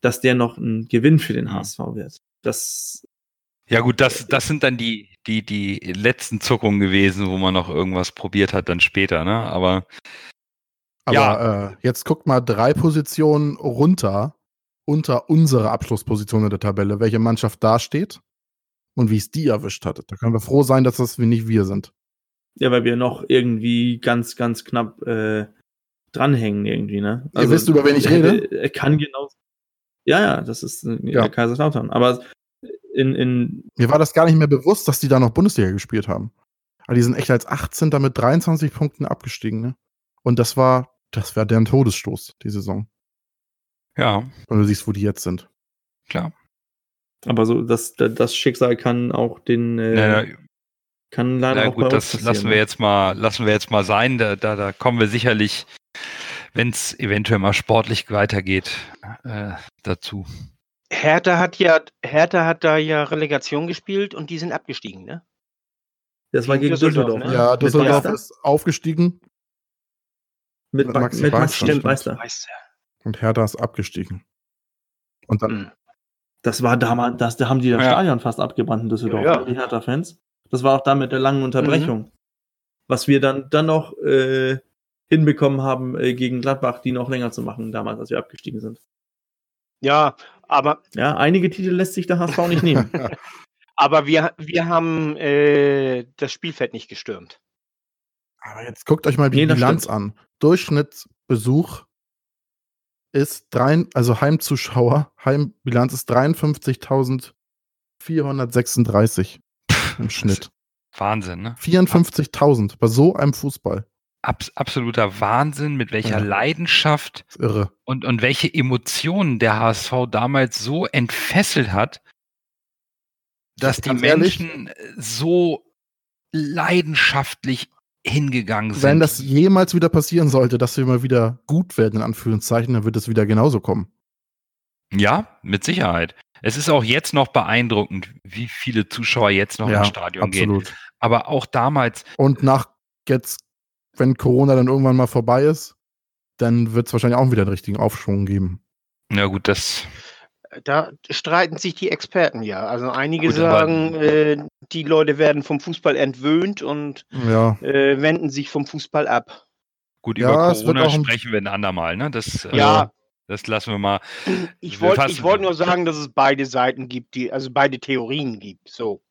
dass der noch ein Gewinn für den Mhm. HSV wird. Das, Ja gut, das, das sind dann die, die, die letzten Zuckungen gewesen, wo man noch irgendwas probiert hat, dann später, ne? Aber Aber Ja. äh, jetzt guckt mal drei Positionen runter unter unsere Abschlussposition in der Tabelle, welche Mannschaft da steht und wie es die erwischt hat. Da können wir froh sein, dass das nicht wir sind. ja, weil wir noch irgendwie ganz, ganz knapp äh, dranhängen irgendwie, ne? Ihr wisst, über wen ich rede? Er kann genau. Ja, ja, das ist äh, Ja. Kaiserslautern. Aber in, in Mir war das gar nicht mehr bewusst, dass die da noch Bundesliga gespielt haben. Aber die sind echt als 18. mit 23 Punkten abgestiegen, ne? Und das war, das war deren Todesstoß, die Saison. Ja, Wenn du siehst, wo die jetzt sind. klar. aber so, das, das Schicksal kann auch den äh, Na, na, kann leider na auch gut, das lassen wir ne? jetzt mal, lassen wir jetzt mal sein. Da, da, da kommen wir sicherlich, wenn es eventuell mal sportlich weitergeht, äh, dazu. Hertha hat ja, Hertha hat da ja Relegation gespielt und die sind abgestiegen, ne? Das war gegen Düsseldorf. Düsseldorf ne? Ja, Düsseldorf ist aufgestiegen. Mit, mit Maxi, mit Maxi Meister. Und Hertha ist abgestiegen. Und dann. Mhm. Das war damals, das, da haben die das ja. Stadion fast abgebrannt in Düsseldorf, ja, ja. die Hertha-Fans. Das war auch da mit der langen Unterbrechung. Mhm. Was wir dann, dann noch äh, hinbekommen haben, äh, gegen Gladbach, die noch länger zu machen, damals, als wir abgestiegen sind. Ja, aber. Ja, einige Titel lässt sich der HSV nicht nehmen. aber wir, wir haben äh, das Spielfeld nicht gestürmt. Aber jetzt guckt euch mal die nee, Bilanz stimmt. an. Durchschnittsbesuch ist drei, also Heimzuschauer, Heimbilanz ist 53.436 im Schnitt. Wahnsinn, ne? 54.000 bei so einem Fußball. Abs absoluter Wahnsinn, mit welcher ja. Leidenschaft irre. Und, und welche Emotionen der HSV damals so entfesselt hat, dass die Menschen ehrlich, so leidenschaftlich hingegangen sind. Wenn das jemals wieder passieren sollte, dass wir mal wieder gut werden, in Anführungszeichen, dann wird es wieder genauso kommen. Ja, mit Sicherheit. Es ist auch jetzt noch beeindruckend, wie viele Zuschauer jetzt noch ja, ins Stadion absolut. gehen. Aber auch damals. Und nach jetzt, wenn Corona dann irgendwann mal vorbei ist, dann wird es wahrscheinlich auch wieder einen richtigen Aufschwung geben. Ja, gut, das da streiten sich die Experten ja. Also einige Gut, sagen, äh, die Leute werden vom Fußball entwöhnt und ja. äh, wenden sich vom Fußball ab. Gut, ja, über Corona sprechen wir ein andermal, ne? Das, äh, ja. das lassen wir mal. Ich wollte wollt nur sagen, dass es beide Seiten gibt, die, also beide Theorien gibt. So.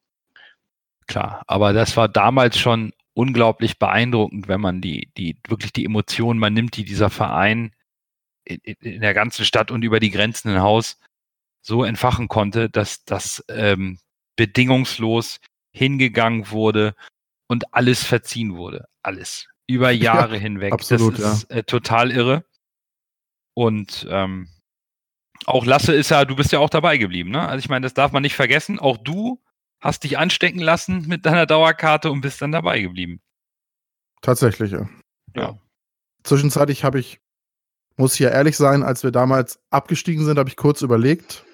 Klar, aber das war damals schon unglaublich beeindruckend, wenn man die, die, wirklich die Emotionen, man nimmt, die dieser Verein in, in der ganzen Stadt und über die Grenzen hinaus so entfachen konnte, dass das ähm, bedingungslos hingegangen wurde und alles verziehen wurde. Alles. Über Jahre ja, hinweg. Absolut, das ist ja. äh, total irre. Und ähm, auch Lasse ist ja, du bist ja auch dabei geblieben, ne? Also ich meine, das darf man nicht vergessen. Auch du hast dich anstecken lassen mit deiner Dauerkarte und bist dann dabei geblieben. Tatsächlich, ja. ja. Zwischenzeitlich habe ich, muss ich ja ehrlich sein, als wir damals abgestiegen sind, habe ich kurz überlegt,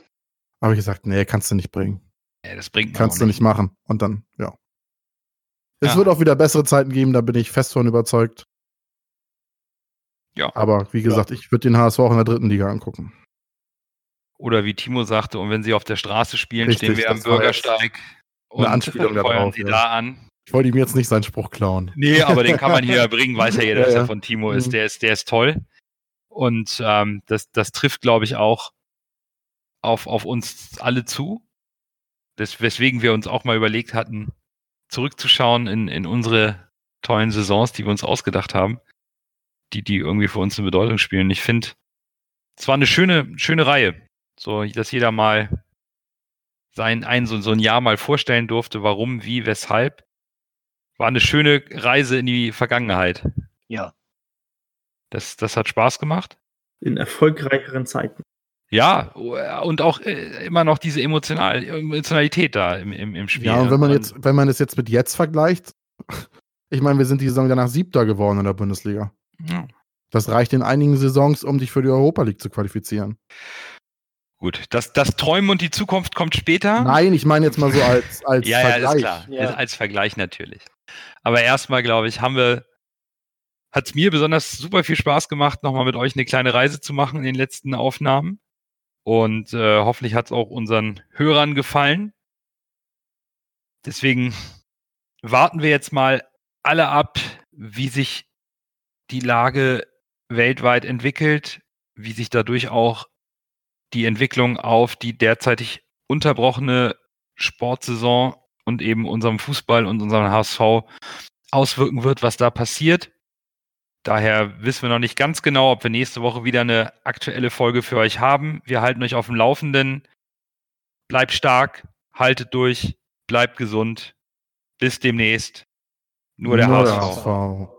habe ich gesagt, nee, kannst du nicht bringen. Ja, das bringt Kannst du nicht machen. Und dann, ja. Es ja. wird auch wieder bessere Zeiten geben, da bin ich fest von überzeugt. Ja. Aber wie gesagt, ja. ich würde den HSV auch in der dritten Liga angucken. Oder wie Timo sagte, und wenn sie auf der Straße spielen, Richtig, stehen wir am Bürgersteig und eine Anspielung feuern sie ja. da an. Ich wollte ihm jetzt nicht seinen Spruch klauen. Nee, aber den kann man hier bringen, weiß ja jeder, dass er von Timo ist. Mhm. Der ist, der ist toll. Und ähm, das, das trifft, glaube ich, auch auf, auf uns alle zu. Das, weswegen wir uns auch mal überlegt hatten, zurückzuschauen in, in unsere tollen Saisons, die wir uns ausgedacht haben, die, die irgendwie für uns eine Bedeutung spielen. Ich finde, es war eine schöne, schöne Reihe. So, dass jeder mal sein, ein, so, so ein Jahr mal vorstellen durfte, warum, wie, weshalb. War eine schöne Reise in die Vergangenheit. Ja. Das, das hat Spaß gemacht. In erfolgreicheren Zeiten. Ja, und auch äh, immer noch diese Emotional Emotionalität da im, im, im Spiel. Ja, und wenn man jetzt, wenn man es jetzt mit jetzt vergleicht, ich meine, wir sind die Saison danach Siebter geworden in der Bundesliga. Ja. Das reicht in einigen Saisons, um dich für die Europa League zu qualifizieren. Gut, das, das Träumen und die Zukunft kommt später. Nein, ich meine jetzt mal so als, als ja, Vergleich. Ja, ist klar. Ja. Als Vergleich natürlich. Aber erstmal, glaube ich, haben wir, hat es mir besonders super viel Spaß gemacht, nochmal mit euch eine kleine Reise zu machen in den letzten Aufnahmen. Und äh, hoffentlich hat es auch unseren Hörern gefallen. Deswegen warten wir jetzt mal alle ab, wie sich die Lage weltweit entwickelt, wie sich dadurch auch die Entwicklung auf die derzeitig unterbrochene Sportsaison und eben unserem Fußball und unserem HSV auswirken wird, was da passiert. Daher wissen wir noch nicht ganz genau, ob wir nächste Woche wieder eine aktuelle Folge für euch haben. Wir halten euch auf dem Laufenden. Bleibt stark, haltet durch, bleibt gesund. Bis demnächst. Nur der Nur HSV. Der HSV.